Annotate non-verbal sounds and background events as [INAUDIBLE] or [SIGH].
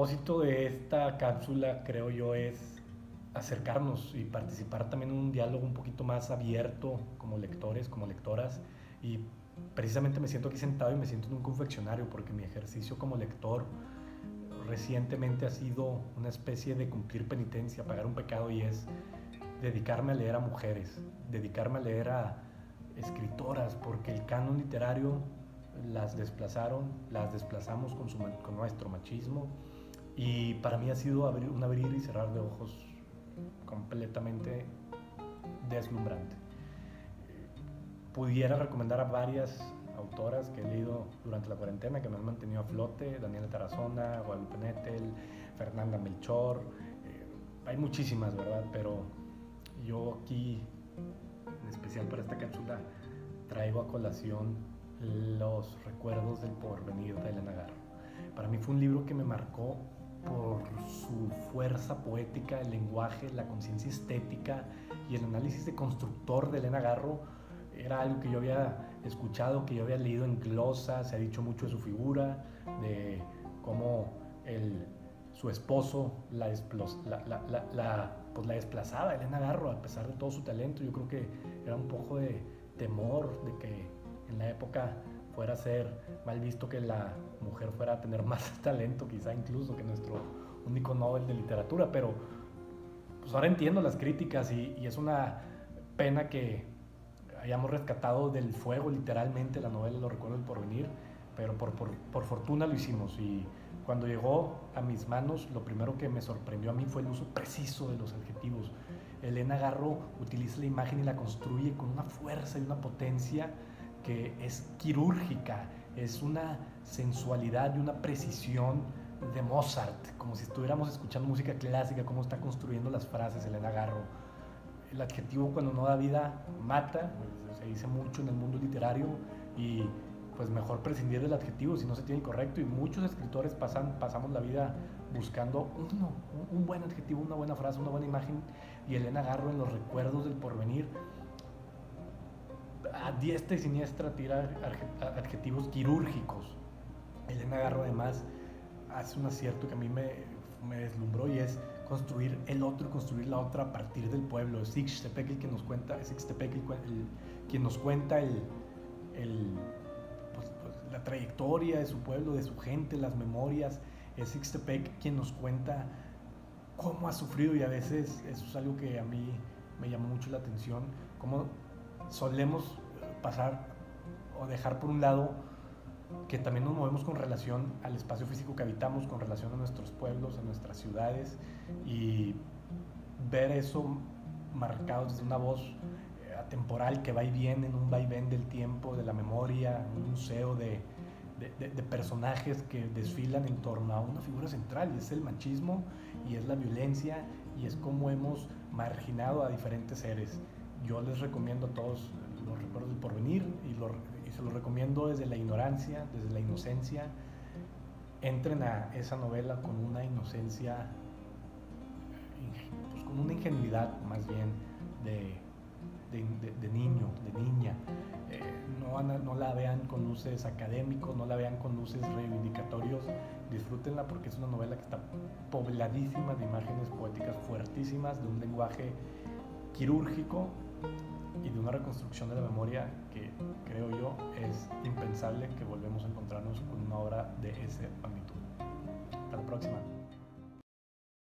propósito de esta cápsula, creo yo, es acercarnos y participar también en un diálogo un poquito más abierto como lectores, como lectoras. Y precisamente me siento aquí sentado y me siento en un confeccionario porque mi ejercicio como lector recientemente ha sido una especie de cumplir penitencia, pagar un pecado y es dedicarme a leer a mujeres, dedicarme a leer a escritoras, porque el canon literario las desplazaron, las desplazamos con, su, con nuestro machismo y para mí ha sido abrir, un abrir y cerrar de ojos completamente deslumbrante. Pudiera recomendar a varias autoras que he leído durante la cuarentena que me han mantenido a flote, Daniela Tarazona, Guadalupe Nettel, Fernanda Melchor, eh, hay muchísimas, ¿verdad? Pero yo aquí, en especial para esta cápsula, traigo a colación los recuerdos del porvenir de Elena Garro. Para mí fue un libro que me marcó por su fuerza poética, el lenguaje, la conciencia estética y el análisis de constructor de Elena Garro. Era algo que yo había escuchado, que yo había leído en glosa, se ha dicho mucho de su figura, de cómo el, su esposo la, la, la, pues la desplazaba, Elena Garro, a pesar de todo su talento. Yo creo que era un poco de temor de que en la época fuera a ser mal visto que la mujer fuera a tener [LAUGHS] más talento, quizá incluso que nuestro único Nobel de literatura, pero pues ahora entiendo las críticas y, es una pena que hayamos rescatado del fuego literalmente la novela Lo recuerdo del porvenir, pero por, por, por fortuna lo hicimos y cuando llegó a mis manos lo primero que me sorprendió a mí fue el uso preciso de los adjetivos. Elena Garro utiliza la imagen y la construye con una fuerza y una potencia que es quirúrgica, es una sensualidad y una precisión de Mozart, como si estuviéramos escuchando música clásica, cómo está construyendo las frases Elena Garro. El adjetivo cuando no da vida mata, pues, se dice mucho en el mundo literario y pues mejor prescindir del adjetivo si no se tiene el correcto y muchos escritores pasan, pasamos la vida buscando uno, un buen adjetivo, una buena frase, una buena imagen y Elena Garro en los recuerdos del porvenir a diestra y siniestra tira adjetivos quirúrgicos. Elena Garro además hace un acierto que a mí me, me deslumbró y es construir el otro y construir la otra a partir del pueblo. Es Ixtepec el que nos cuenta, es Ixtepec el, quien nos cuenta el, pues, pues, la trayectoria de su pueblo, de su gente, las memorias. Es Ixtepec quien nos cuenta cómo ha sufrido y a veces eso es algo que a mí me llamó mucho la atención, cómo solemos pasar o dejar por un lado que también nos movemos con relación al espacio físico que habitamos, con relación a nuestros pueblos, a nuestras ciudades y ver eso marcado desde una voz eh, atemporal que va y viene en un vaivén del tiempo, de la memoria, un museo de, de, personajes que desfilan en torno a una figura central y es el machismo y es la violencia y es cómo hemos marginado a diferentes seres yo les recomiendo a todos los recuerdos del porvenir y, se los recomiendo desde la ignorancia, desde la inocencia. Entren a esa novela con una inocencia, pues con una ingenuidad más bien de, de, niño, de niña. Eh, no, la vean con luces académicos, no la vean con luces reivindicatorios, disfrútenla porque es una novela que está pobladísima de imágenes poéticas fuertísimas, de un lenguaje quirúrgico y de una reconstrucción de la memoria que creo yo es impensable que volvemos a encontrarnos con una obra de esa magnitud. Hasta la próxima.